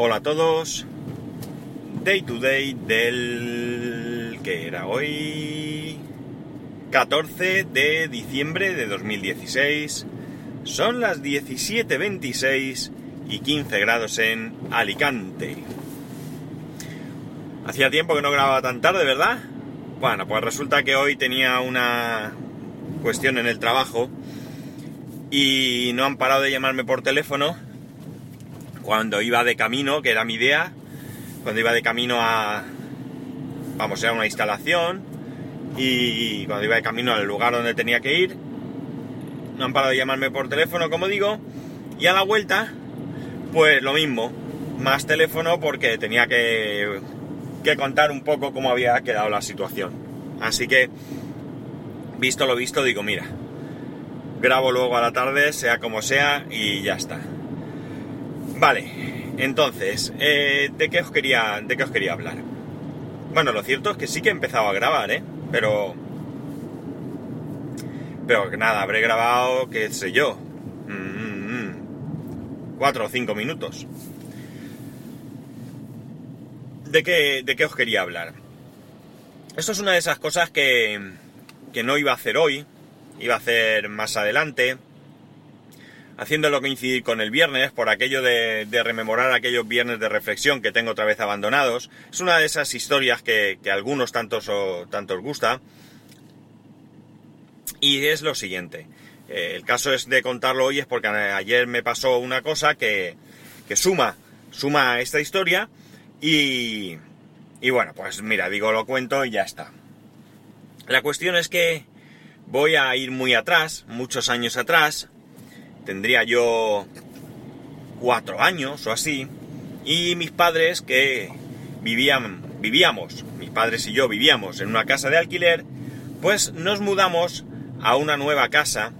Hola a todos. Day to day del... que era hoy? 14 de diciembre de 2016. Son las 17.26 y 15 grados en Alicante. Hacía tiempo que no grababa tan tarde, ¿verdad? Bueno, pues resulta que hoy tenía una cuestión en el trabajo y no han parado de llamarme por teléfono cuando iba de camino, que era mi idea, cuando iba de camino a, vamos, a una instalación y cuando iba de camino al lugar donde tenía que ir, no han parado de llamarme por teléfono, como digo, y a la vuelta, pues lo mismo, más teléfono porque tenía que, que contar un poco cómo había quedado la situación. Así que, visto lo visto, digo, mira, grabo luego a la tarde, sea como sea, y ya está. Vale, entonces, eh, ¿de, qué os quería, ¿de qué os quería hablar? Bueno, lo cierto es que sí que he empezado a grabar, ¿eh? Pero... Pero nada, habré grabado, qué sé yo, mm, mm, cuatro o cinco minutos. ¿De qué, ¿De qué os quería hablar? Esto es una de esas cosas que, que no iba a hacer hoy, iba a hacer más adelante, haciéndolo coincidir con el viernes, por aquello de, rememorar aquellos viernes de reflexión que tengo otra vez abandonados. Es una de esas historias que, a algunos tantos, o, tantos gusta. Y es lo siguiente. Eh, el caso es de contarlo hoy es porque ayer me pasó una cosa que, suma, suma esta historia y, y bueno, pues mira, digo, lo cuento y ya está. La cuestión es que voy a ir muy atrás, muchos años atrás, tendría yo cuatro años o así, y mis padres que vivían, vivíamos, mis padres y yo vivíamos en una casa de alquiler, pues nos mudamos a una nueva casa,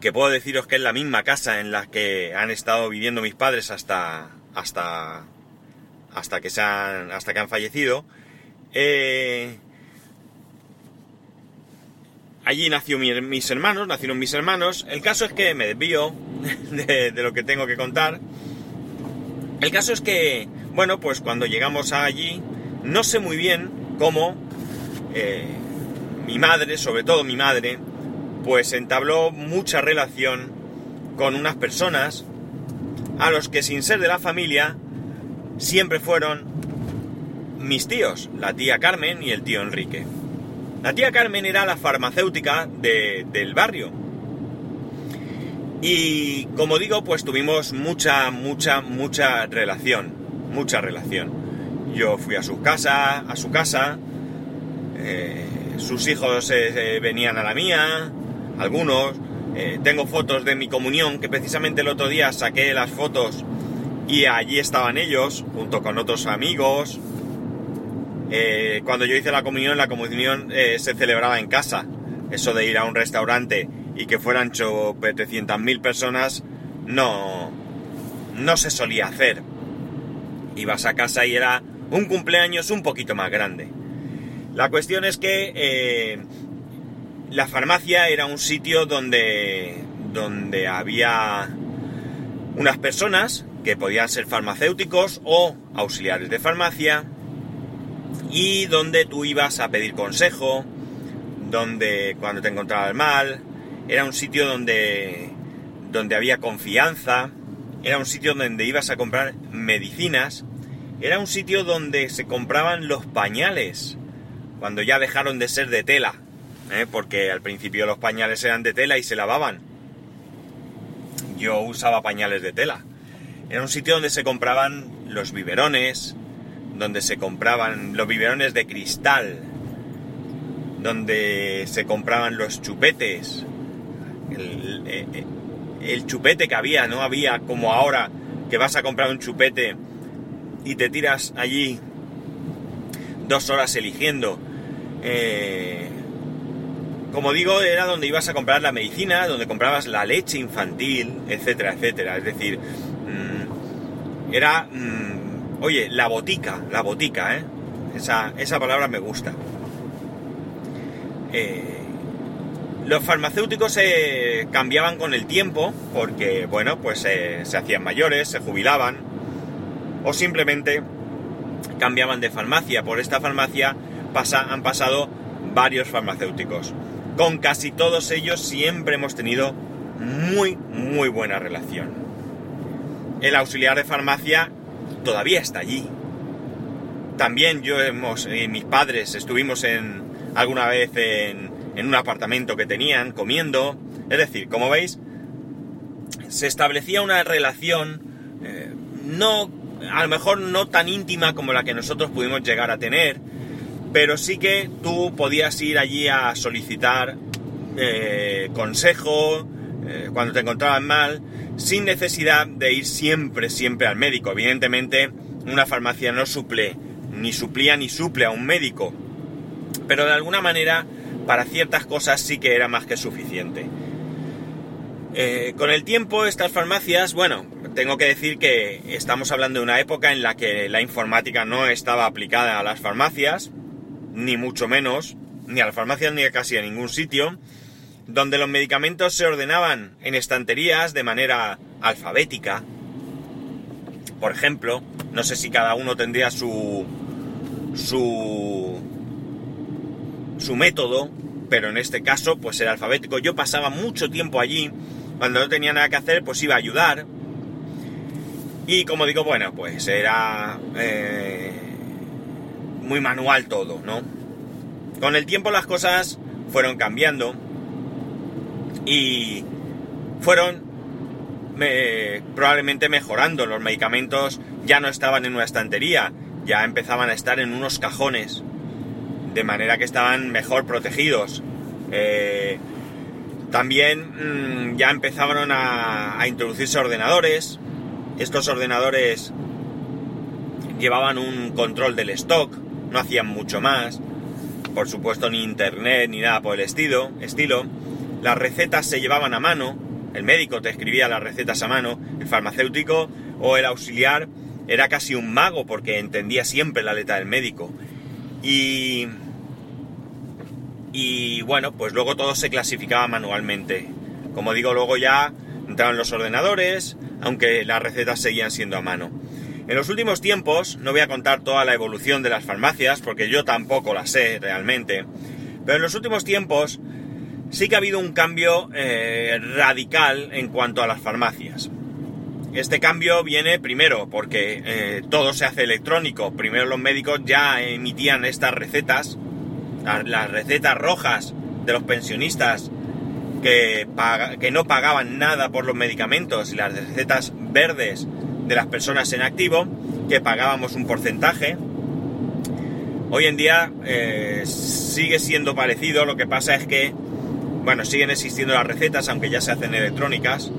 que puedo deciros que es la misma casa en la que han estado viviendo mis padres hasta, hasta, hasta que se han, hasta que han fallecido. Eh, Allí nació mis hermanos, nacieron mis hermanos. El caso es que me desvío de, lo que tengo que contar. El caso es que, bueno, pues cuando llegamos allí, no sé muy bien cómo eh, mi madre, sobre todo mi madre, pues entabló mucha relación con unas personas a los que sin ser de la familia siempre fueron mis tíos, la tía Carmen y el tío Enrique. La tía Carmen era la farmacéutica del barrio. Y como digo, pues tuvimos mucha, mucha, mucha relación. Mucha relación. Yo fui a su casa, a su casa. Eh, sus hijos eh, venían a la mía. Algunos. Eh, tengo fotos de mi comunión, que precisamente el otro día saqué las fotos y allí estaban ellos, junto con otros amigos, eh, cuando yo hice la comunión, la comunión eh, se celebraba en casa. Eso de ir a un restaurante y que fueran 700.000 personas, no, no se solía hacer. Ibas a casa y era un cumpleaños un poquito más grande. La cuestión es que eh, la farmacia era un sitio donde, donde había unas personas que podían ser farmacéuticos o auxiliares de farmacia, y donde tú ibas a pedir consejo, donde cuando te encontrabas mal, era un sitio donde, donde había confianza, era un sitio donde ibas a comprar medicinas, era un sitio donde se compraban los pañales, cuando ya dejaron de ser de tela, ¿eh? porque al principio los pañales eran de tela y se lavaban. Yo usaba pañales de tela. Era un sitio donde se compraban los biberones, donde se compraban los biberones de cristal, donde se compraban los chupetes, eh, el, chupete que había, no había como ahora que vas a comprar un chupete y te tiras allí dos horas eligiendo. Eh, como digo, era donde ibas a comprar la medicina, donde comprabas la leche infantil, etcétera, etcétera. Es decir, mm, era mm, Oye, la botica, la botica, ¿eh? Esa, esa palabra me gusta. Eh, los farmacéuticos se cambiaban con el tiempo porque, bueno, pues se hacían mayores, se jubilaban o simplemente cambiaban de farmacia. Por esta farmacia han pasado varios farmacéuticos. Con casi todos ellos siempre hemos tenido muy, muy buena relación. El auxiliar de farmacia todavía está allí. También yo hemos, y mis padres estuvimos en alguna vez en, en un apartamento que tenían, comiendo. Es decir, como veis, se establecía una relación eh, no, a lo mejor no tan íntima como la que nosotros pudimos llegar a tener, pero sí que tú podías ir allí a solicitar eh, consejo eh, cuando te encontrabas mal, sin necesidad de ir siempre, siempre al médico. Evidentemente, una farmacia no suple, ni suplía ni suple a un médico, pero de alguna manera para ciertas cosas sí que era más que suficiente. Eh, con el tiempo estas farmacias, bueno, tengo que decir que estamos hablando de una época en la que la informática no estaba aplicada a las farmacias, ni mucho menos, ni a las farmacias ni a casi a ningún sitio, donde los medicamentos se ordenaban en estanterías de manera alfabética. Por ejemplo, no sé si cada uno tendría su su su método, pero en este caso pues era alfabético. Yo pasaba mucho tiempo allí, cuando no tenía nada que hacer pues iba a ayudar. Y como digo, bueno, pues era eh, muy manual todo, ¿no? Con el tiempo las cosas fueron cambiando y fueron probablemente mejorando. Los medicamentos ya no estaban en una estantería, ya empezaban a estar en unos cajones de manera que estaban mejor protegidos. Eh, también mm, ya empezaron a, a, introducirse ordenadores. Estos ordenadores llevaban un control del stock, no hacían mucho más. Por supuesto, ni internet ni nada por el estilo. estilo. Las recetas se llevaban a mano. El médico te escribía las recetas a mano. El farmacéutico o el auxiliar era casi un mago porque entendía siempre la letra del médico. Y y bueno, pues luego todo se clasificaba manualmente. Como digo, luego ya entraban los ordenadores, aunque las recetas seguían siendo a mano. En los últimos tiempos, no voy a contar toda la evolución de las farmacias, porque yo tampoco la sé realmente, pero en los últimos tiempos sí que ha habido un cambio eh, radical en cuanto a las farmacias. Este cambio viene primero porque eh, todo se hace electrónico. Primero los médicos ya emitían estas recetas las, recetas rojas de los pensionistas que, que no pagaban nada por los medicamentos y las recetas verdes de las personas en activo que pagábamos un porcentaje. Hoy en día eh, sigue siendo parecido, lo que pasa es que, bueno, siguen existiendo las recetas, aunque ya se hacen electrónicas.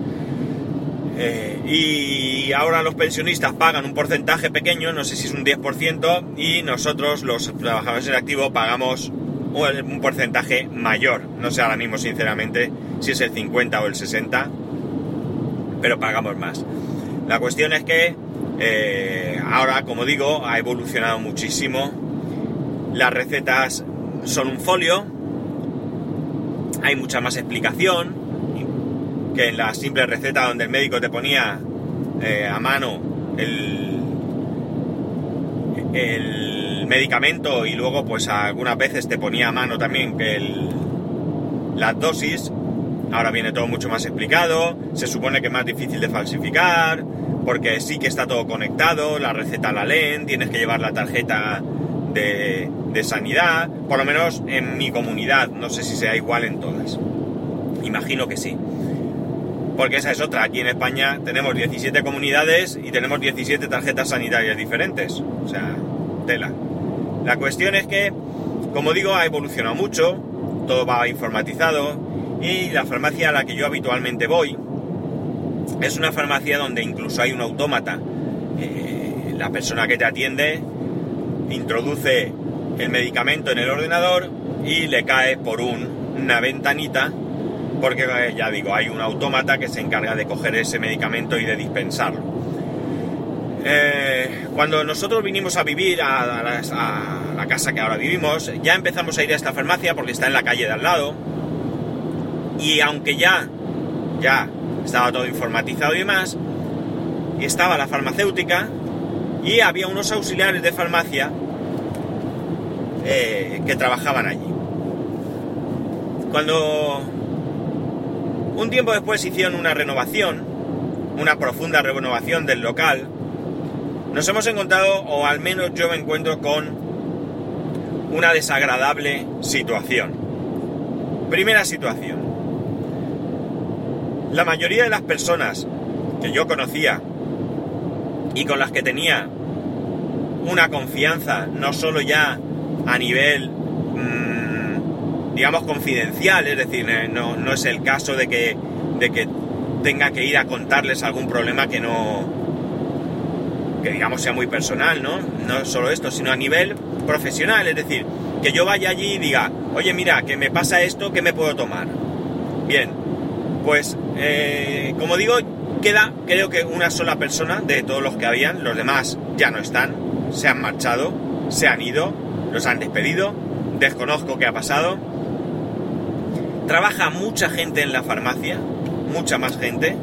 Eh, y ahora los pensionistas pagan un porcentaje pequeño, no sé si es un 10%, y nosotros, los trabajadores en activo, pagamos un porcentaje mayor. No sé ahora mismo, sinceramente, si es el 50 o el 60, pero pagamos más. La cuestión es que eh, ahora, como digo, ha evolucionado muchísimo. Las recetas son un folio, hay mucha más explicación que en la simple receta donde el médico te ponía eh, a mano el, el medicamento y luego pues algunas veces te ponía a mano también que el, las dosis. Ahora viene todo mucho más explicado, se supone que es más difícil de falsificar, porque sí que está todo conectado, la receta la leen, tienes que llevar la tarjeta de, sanidad, por lo menos en mi comunidad, no sé si sea igual en todas. Imagino que sí porque esa es otra. Aquí en España tenemos 17 comunidades y tenemos 17 tarjetas sanitarias diferentes. O sea, tela. La cuestión es que, como digo, ha evolucionado mucho, todo va informatizado y la farmacia a la que yo habitualmente voy es una farmacia donde incluso hay un autómata. Eh, la persona que te atiende introduce el medicamento en el ordenador y le cae por una ventanita porque eh, ya digo, hay un autómata que se encarga de coger ese medicamento y de dispensarlo. Eh, cuando nosotros vinimos a vivir a, la, casa que ahora vivimos, ya empezamos a ir a esta farmacia porque está en la calle de al lado. Y aunque ya, ya estaba todo informatizado y demás, estaba la farmacéutica y había unos auxiliares de farmacia eh, que trabajaban allí. Cuando un tiempo después hicieron una renovación, una profunda renovación del local, nos hemos encontrado, o al menos yo me encuentro con una desagradable situación. Primera situación. La mayoría de las personas que yo conocía y con las que tenía una confianza, no solo ya a nivel, mmm, digamos, confidencial, es decir, eh, no, no, es el caso de que, de que tenga que ir a contarles algún problema que no, que digamos sea muy personal, ¿no? No solo esto, sino a nivel profesional, es decir, que yo vaya allí y diga, oye, mira, que me pasa esto, ¿qué me puedo tomar? Bien, pues, eh, como digo, queda creo que una sola persona de todos los que habían, los demás ya no están, se han marchado, se han ido, los han despedido, desconozco qué ha pasado. Trabaja mucha gente en la farmacia, mucha más gente.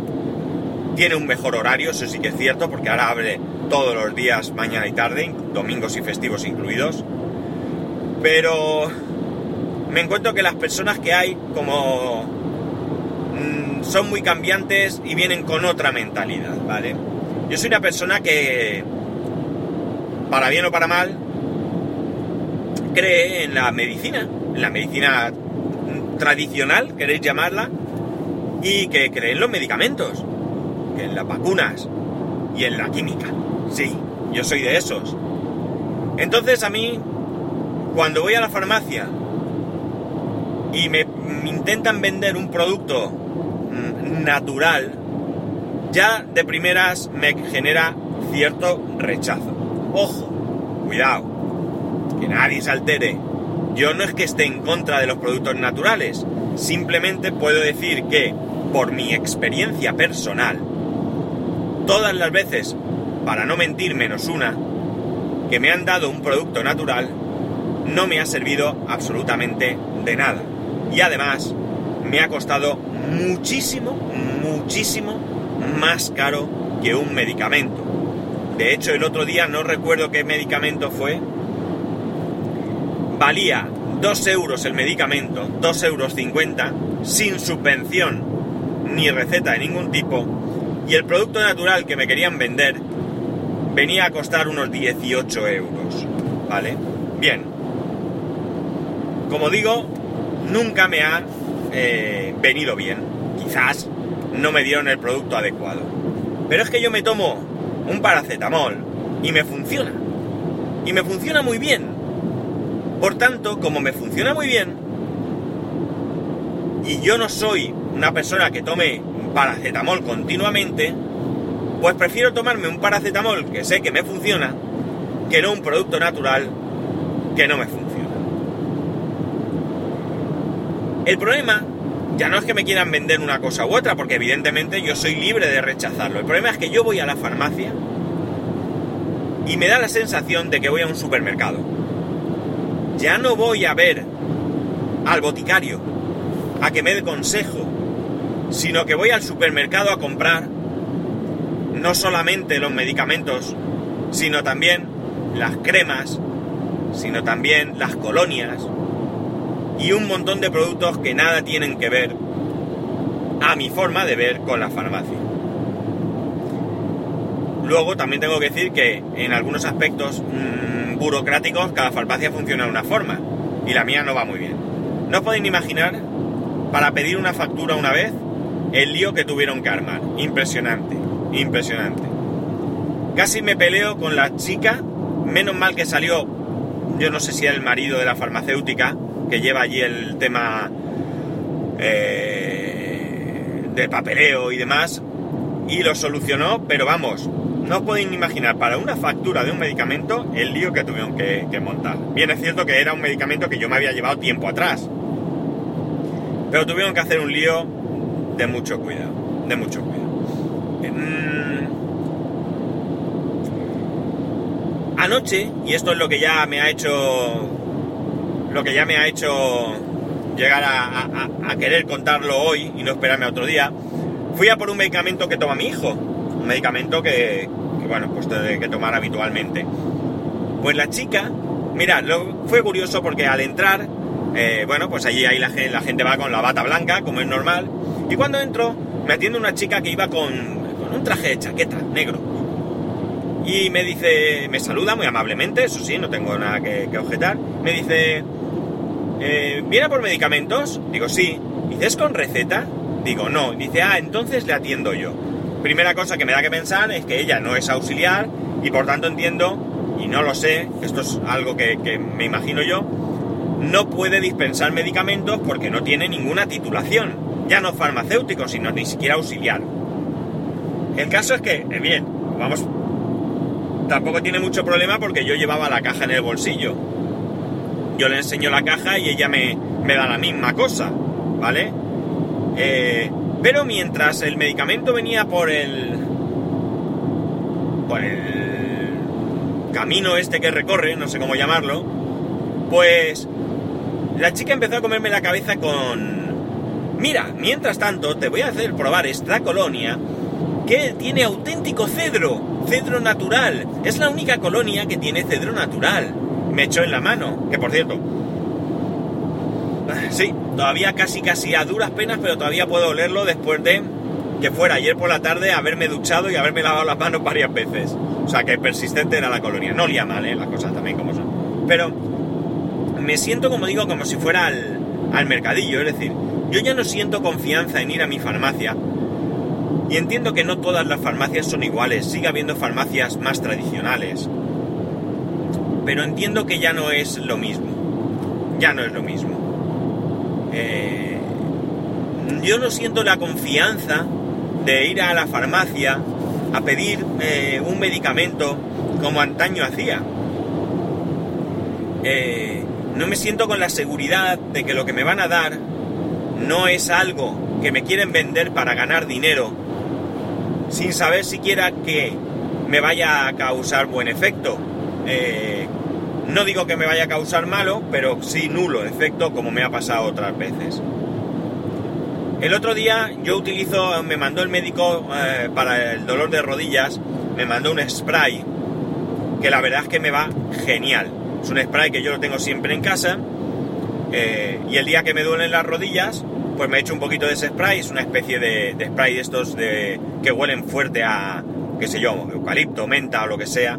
Tiene un mejor horario, eso sí que es cierto, porque ahora abre todos los días, mañana y tarde, domingos y festivos incluidos. Pero me encuentro que las personas que hay como mmm, son muy cambiantes y vienen con otra mentalidad, ¿vale? Yo soy una persona que, para bien o para mal, cree en la medicina, en la medicina tradicional, queréis llamarla, y que cree en los medicamentos, que en las vacunas y en la química. Sí, yo soy de esos. Entonces a mí, cuando voy a la farmacia y me, intentan vender un producto mm, natural, ya de primeras me genera cierto rechazo. Ojo, cuidado, que nadie se altere. Yo no es que esté en contra de los productos naturales, simplemente puedo decir que, por mi experiencia personal, todas las veces para no mentir menos una, que me han dado un producto natural, no me ha servido absolutamente de nada. Y además me ha costado muchísimo, muchísimo más caro que un medicamento. De hecho, el otro día no recuerdo qué medicamento fue. Valía 2 euros el medicamento, 2 euros 50, sin subvención ni receta de ningún tipo. Y el producto natural que me querían vender venía a costar unos 18 euros. ¿Vale? Bien. Como digo, nunca me ha eh, venido bien. Quizás no me dieron el producto adecuado. Pero es que yo me tomo un paracetamol y me funciona. Y me funciona muy bien. Por tanto, como me funciona muy bien, y yo no soy una persona que tome paracetamol continuamente, pues prefiero tomarme un paracetamol que sé que me funciona, que no un producto natural que no me funciona. El problema ya no es que me quieran vender una cosa u otra, porque evidentemente yo soy libre de rechazarlo. El problema es que yo voy a la farmacia y me da la sensación de que voy a un supermercado. Ya no voy a ver al boticario a que me dé consejo, sino que voy al supermercado a comprar no solamente los medicamentos, sino también las cremas, sino también las colonias y un montón de productos que nada tienen que ver a mi forma de ver con la farmacia. Luego también tengo que decir que en algunos aspectos mmm, burocráticos cada farmacia funciona de una forma y la mía no va muy bien. No os podéis imaginar, para pedir una factura una vez, el lío que tuvieron que armar. Impresionante impresionante. Casi me peleo con la chica, menos mal que salió, yo no sé si era el marido de la farmacéutica, que lleva allí el tema eh, de papeleo y demás, y lo solucionó, pero vamos, no os podéis imaginar para una factura de un medicamento el lío que tuvieron que, que montar. Bien es cierto que era un medicamento que yo me había llevado tiempo atrás, pero tuvieron que hacer un lío de mucho cuidado, de mucho cuidado. Anoche, y esto es lo que ya me ha hecho. Lo que ya me ha hecho llegar a, querer contarlo hoy y no esperarme a otro día, fui a por un medicamento que toma mi hijo. Un medicamento que, bueno, pues tiene que tomar habitualmente. Pues la chica, mira, lo, fue curioso porque al entrar, eh, bueno, pues allí ahí la, la, gente va con la bata blanca, como es normal, y cuando entro, me atiende una chica que iba con, un traje de chaqueta negro. Y me dice, me saluda muy amablemente, eso sí, no tengo nada que, objetar. Me dice, eh, ¿viene por medicamentos? Digo, sí. Dice, ¿es con receta? Digo, no. Dice, ah, entonces le atiendo yo. Primera cosa que me da que pensar es que ella no es auxiliar y por tanto entiendo, y no lo sé, esto es algo que, me imagino yo, no puede dispensar medicamentos porque no tiene ninguna titulación. Ya no farmacéutico, sino ni siquiera auxiliar. El caso es que, eh, bien, vamos, tampoco tiene mucho problema porque yo llevaba la caja en el bolsillo. Yo le enseño la caja y ella me, me da la misma cosa, ¿vale? Eh, pero mientras el medicamento venía por el. por el camino este que recorre, no sé cómo llamarlo, pues la chica empezó a comerme la cabeza con. Mira, mientras tanto te voy a hacer probar esta colonia que tiene auténtico cedro, cedro natural. Es la única colonia que tiene cedro natural. Me echó en la mano, que por cierto, Sí, todavía casi casi a duras penas, pero todavía puedo olerlo después de que fuera ayer por la tarde haberme duchado y haberme lavado las manos varias veces. O sea que persistente era la colonia. No olía mal, ¿eh? las cosas también como son. Pero me siento, como digo, como si fuera al, al mercadillo. Es decir, yo ya no siento confianza en ir a mi farmacia. Y entiendo que no todas las farmacias son iguales. Sigue habiendo farmacias más tradicionales. Pero entiendo que ya no es lo mismo. Ya no es lo mismo. Eh, yo no siento la confianza de ir a la farmacia a pedir eh, un medicamento como antaño hacía. Eh, no me siento con la seguridad de que lo que me van a dar no es algo que me quieren vender para ganar dinero, sin saber siquiera que me vaya a causar buen efecto. No digo que me vaya a causar malo, pero sí nulo efecto como me ha pasado otras veces. El otro día yo utilizo, me mandó el médico eh, para el dolor de rodillas, me mandó un spray que la verdad es que me va genial. Es un spray que yo lo tengo siempre en casa eh, y el día que me duelen las rodillas, pues me echo un poquito de ese spray. Es una especie de, de spray de estos de, que huelen fuerte a, qué sé yo, eucalipto, menta o lo que sea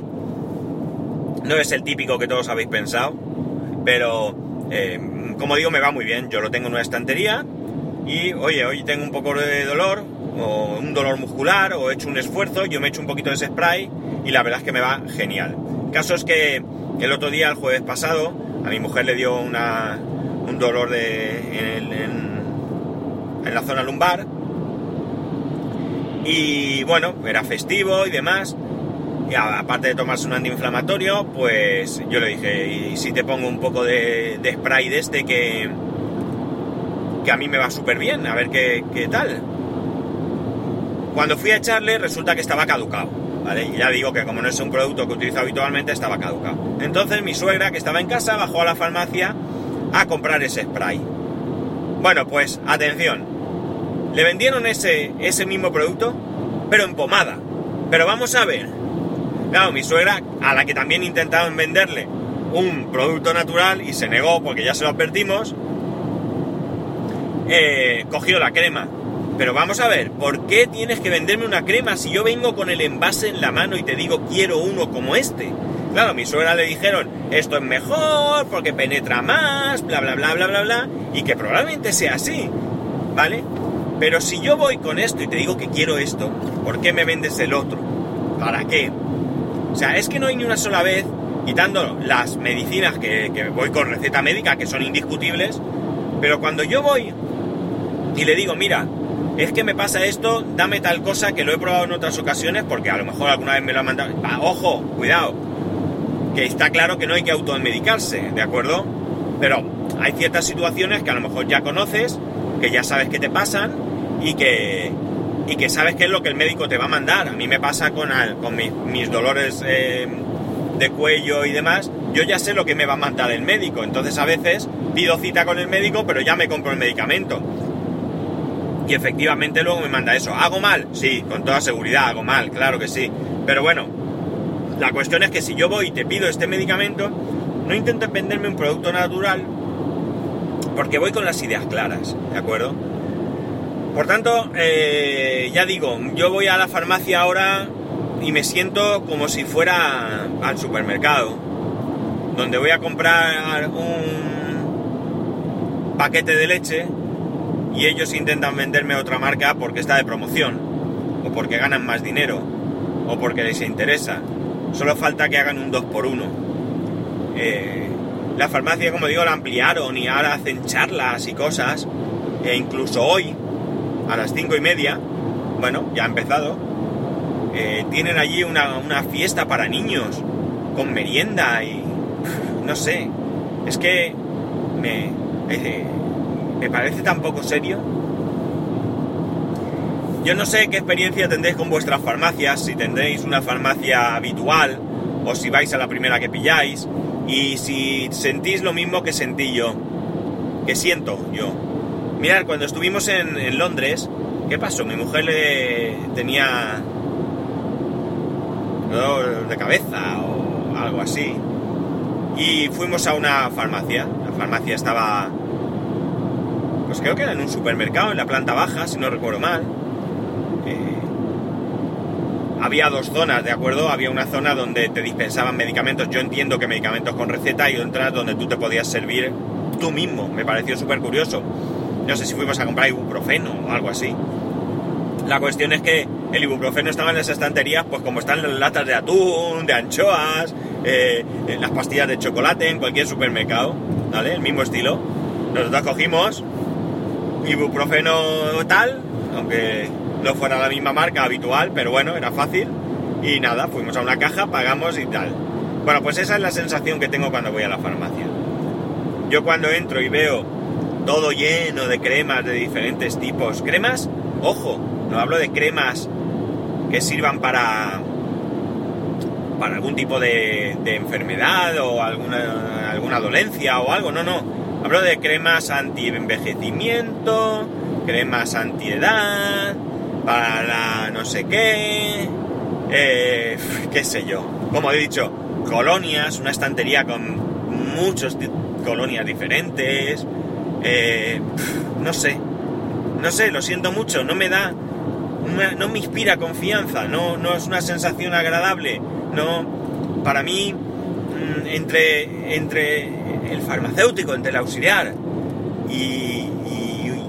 no es el típico que todos habéis pensado, pero eh, como digo, me va muy bien. Yo lo tengo en una estantería y, oye, hoy tengo un poco de dolor, o un dolor muscular, o he hecho un esfuerzo, yo me echo un poquito de ese spray y la verdad es que me va genial. El caso es que el otro día, el jueves pasado, a mi mujer le dio una, un dolor de, en, en la zona lumbar y bueno, era festivo y demás aparte de tomarse un antiinflamatorio, pues yo le dije, y si te pongo un poco de, spray de este que, que a mí me va súper bien, a ver qué, tal. Cuando fui a echarle resulta que estaba caducado, ¿vale? Y ya digo que como no es un producto que utilizo habitualmente, estaba caducado. Entonces mi suegra, que estaba en casa, bajó a la farmacia a comprar ese spray. Bueno, pues atención, le vendieron ese, ese mismo producto, pero en pomada. Pero vamos a ver, Claro, mi suegra, a la que también intentaron venderle un producto natural y se negó porque ya se lo advertimos, eh, cogió la crema. Pero vamos a ver, ¿por qué tienes que venderme una crema si yo vengo con el envase en la mano y te digo quiero uno como este? Claro, a mi suegra le dijeron, esto es mejor porque penetra más, bla, bla, bla, bla, bla, bla, y que probablemente sea así, ¿vale? Pero si yo voy con esto y te digo que quiero esto, ¿por qué me vendes el otro? ¿Para qué? O sea, es que no hay ni una sola vez, quitando las medicinas que, voy con receta médica, que son indiscutibles, pero cuando yo voy y le digo, mira, es que me pasa esto, dame tal cosa que lo he probado en otras ocasiones, porque a lo mejor alguna vez me lo han mandado. ojo, cuidado, que está claro que no hay que automedicarse, ¿de acuerdo? Pero hay ciertas situaciones que a lo mejor ya conoces, que ya sabes que te pasan y que, y que sabes qué es lo que el médico te va a mandar. A mí me pasa con, con mis dolores eh, de cuello y demás, yo ya sé lo que me va a mandar el médico. Entonces a veces pido cita con el médico, pero ya me compro el medicamento. Y efectivamente luego me manda eso. ¿Hago mal? Sí, con toda seguridad hago mal, claro que sí. Pero bueno, la cuestión es que si yo voy y te pido este medicamento, no intentes venderme un producto natural porque voy con las ideas claras, ¿de acuerdo? Por tanto, eh, ya digo, yo voy a la farmacia ahora y me siento como si fuera al supermercado, donde voy a comprar un paquete de leche y ellos intentan venderme otra marca porque está de promoción, o porque ganan más dinero, o porque les interesa. Solo falta que hagan un 2 por 1 eh, la farmacia, como digo, la ampliaron y ahora hacen charlas y cosas. E incluso hoy, a las 5 y media, bueno, ya ha empezado, eh, tienen allí una, fiesta para niños, con merienda y... no sé, es que me, eh, me parece tan poco serio. Yo no sé qué experiencia tendréis con vuestras farmacias, si tendréis una farmacia habitual o si vais a la primera que pilláis y si sentís lo mismo que sentí yo, que siento yo. Mirad, cuando estuvimos en, en Londres, ¿qué pasó? Mi mujer le tenía dolor de cabeza o algo así. Y fuimos a una farmacia. La farmacia estaba, pues creo que era en un supermercado, en la planta baja, si no recuerdo mal. Eh, había dos zonas, ¿de acuerdo? Había una zona donde te dispensaban medicamentos, yo entiendo que medicamentos con receta, y otra donde tú te podías servir tú mismo. Me pareció súper curioso. No sé si fuimos a comprar ibuprofeno o algo así. La cuestión es que el ibuprofeno estaba en las estanterías, pues como están las latas de atún, de anchoas, eh, las pastillas de chocolate en cualquier supermercado, ¿vale? El mismo estilo. Nosotros cogimos ibuprofeno tal, aunque no fuera la misma marca habitual, pero bueno, era fácil. Y nada, fuimos a una caja, pagamos y tal. Bueno, pues esa es la sensación que tengo cuando voy a la farmacia. Yo cuando entro y veo todo lleno de cremas de diferentes tipos, cremas, ojo, no hablo de cremas que sirvan para para algún tipo de, de enfermedad o alguna, alguna dolencia o algo, no, no. Hablo de cremas anti-envejecimiento, cremas anti-edad, para no sé qué, eh, qué sé yo. Como he dicho, colonias, una estantería con muchos colonias diferentes, eh, no sé, no sé, lo siento mucho, no me da, no me inspira confianza, no, no es una sensación agradable, no, para mí, mm, entre, entre el farmacéutico, entre el auxiliar y,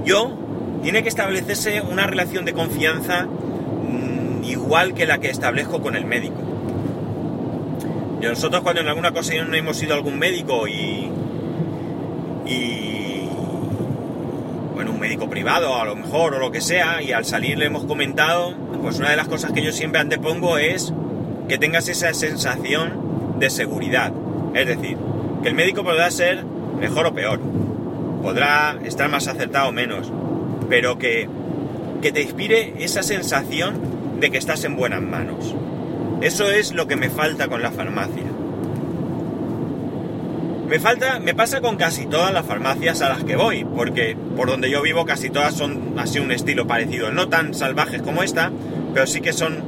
yo, tiene que establecerse una relación de confianza mm, igual que la que establezco con el médico. Y nosotros cuando en alguna ocasión hemos ido a algún médico y bueno, un médico privado a lo mejor o lo que sea, y al salir le hemos comentado, pues una de las cosas que yo siempre antepongo es que tengas esa sensación de seguridad. Es decir, que el médico podrá ser mejor o peor, podrá estar más acertado o menos, pero que, que te inspire esa sensación de que estás en buenas manos. Eso es lo que me falta con la farmacia. Me falta, me pasa con casi todas las farmacias a las que voy, porque por donde yo vivo casi todas son así un estilo parecido, no tan salvajes como esta, pero sí que son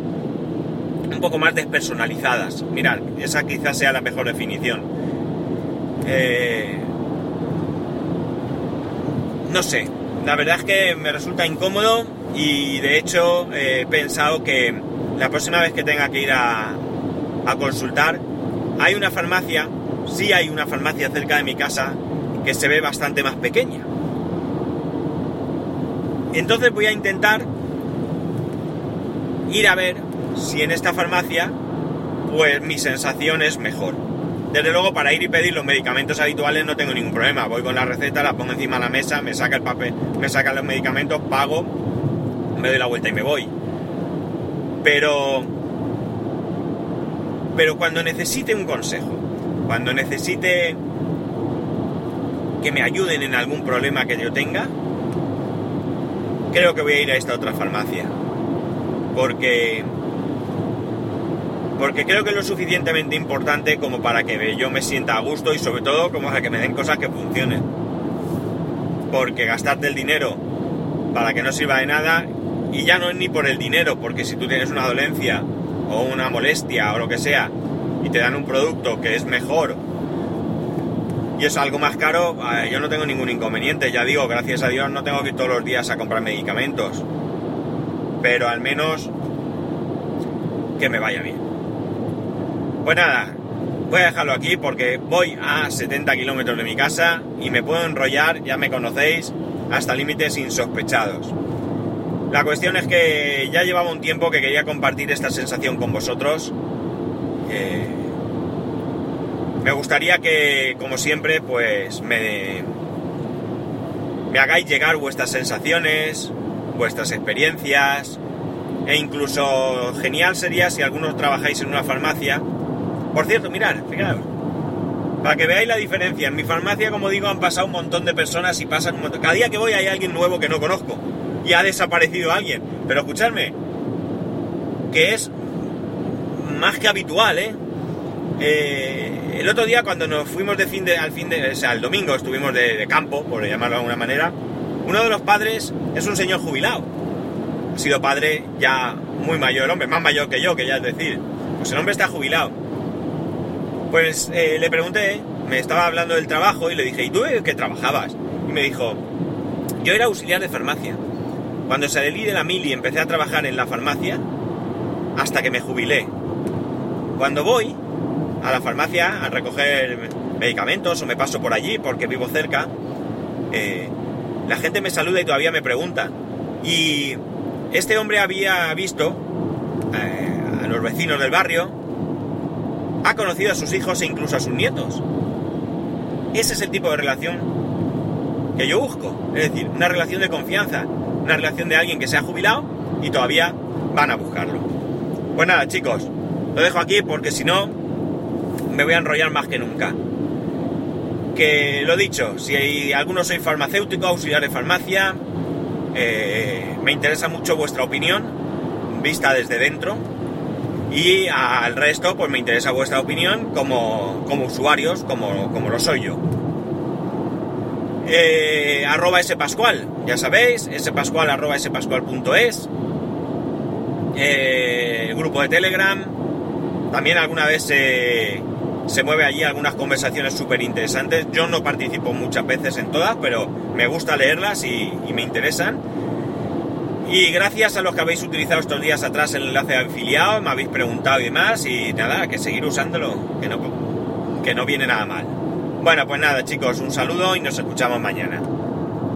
un poco más despersonalizadas. Mirad, esa quizás sea la mejor definición. Eh, no sé, la verdad es que me resulta incómodo y de hecho he pensado que la próxima vez que tenga que ir a, a consultar, hay una farmacia sí hay una farmacia cerca de mi casa que se ve bastante más pequeña. Entonces voy a intentar ir a ver si en esta farmacia pues mi sensación es mejor. Desde luego para ir y pedir los medicamentos habituales no tengo ningún problema. Voy con la receta, la pongo encima de la mesa, me saca el papel, me saca los medicamentos, pago, me doy la vuelta y me voy. Pero pero cuando necesite un consejo, cuando necesite que me ayuden en algún problema que yo tenga, creo que voy a ir a esta otra farmacia. Porque porque creo que es lo suficientemente importante como para que yo me sienta a gusto y sobre todo como para que me den cosas que funcionen. porque gastarte el dinero para que no sirva de nada, y ya no es ni por el dinero, porque si tú tienes una dolencia o una molestia o lo que sea, y te dan un producto que es mejor y es algo más caro, yo no tengo ningún inconveniente. Ya digo, gracias a Dios no tengo que ir todos los días a comprar medicamentos. Pero al menos que me vaya bien. Pues nada, voy a dejarlo aquí porque voy a 70 kilómetros de mi casa y me puedo enrollar, ya me conocéis, hasta límites insospechados. La cuestión es que ya llevaba un tiempo que quería compartir esta sensación con vosotros. Eh, me gustaría que, como siempre, pues me, me hagáis llegar vuestras sensaciones, vuestras experiencias, e incluso genial sería si algunos trabajáis en una farmacia. Por cierto, mirad, fijaos, para que veáis la diferencia. En mi farmacia, como digo, han pasado un montón de personas y pasan un montón. Cada día que voy hay alguien nuevo que no conozco y ha desaparecido alguien. Pero escuchadme, que es más que habitual, ¿eh? Eh, el otro día cuando nos fuimos de fin de, al fin de, o sea, el domingo estuvimos de, campo, por llamarlo de alguna manera, uno de los padres es un señor jubilado. Ha sido padre ya muy mayor, hombre, más mayor que yo, que ya es decir. Pues el hombre está jubilado. Pues eh, le pregunté, me estaba hablando del trabajo y le dije, ¿y tú qué trabajabas? Y me dijo, yo era auxiliar de farmacia. Cuando salí de la mili empecé a trabajar en la farmacia, hasta que me jubilé. Cuando voy, a la farmacia a recoger medicamentos o me paso por allí porque vivo cerca, eh, la gente me saluda y todavía me pregunta. Y este hombre había visto eh, a los vecinos del barrio, ha conocido a sus hijos e incluso a sus nietos. Ese es el tipo de relación que yo busco. Es decir, una relación de confianza, una relación de alguien que se ha jubilado y todavía van a buscarlo. Pues nada, chicos, lo dejo aquí porque si no, me voy a enrollar más que nunca. Que lo dicho, si alguno soy farmacéutico, auxiliar de farmacia, eh, me interesa mucho vuestra opinión, vista desde dentro. Y al resto, pues me interesa vuestra opinión como, como usuarios, como, como lo soy yo. Eh, arroba spascual, ya sabéis, spascual arroba spascual.es. Eh, grupo de Telegram. También alguna vez se se mueve allí algunas conversaciones súper interesantes. Yo no participo muchas veces en todas, pero me gusta leerlas y, me interesan. Y gracias a los que habéis utilizado estos días atrás el enlace de afiliado, me habéis preguntado y demás, y nada, que seguir usándolo, que no, que no viene nada mal. Bueno, pues nada chicos, un saludo y nos escuchamos mañana.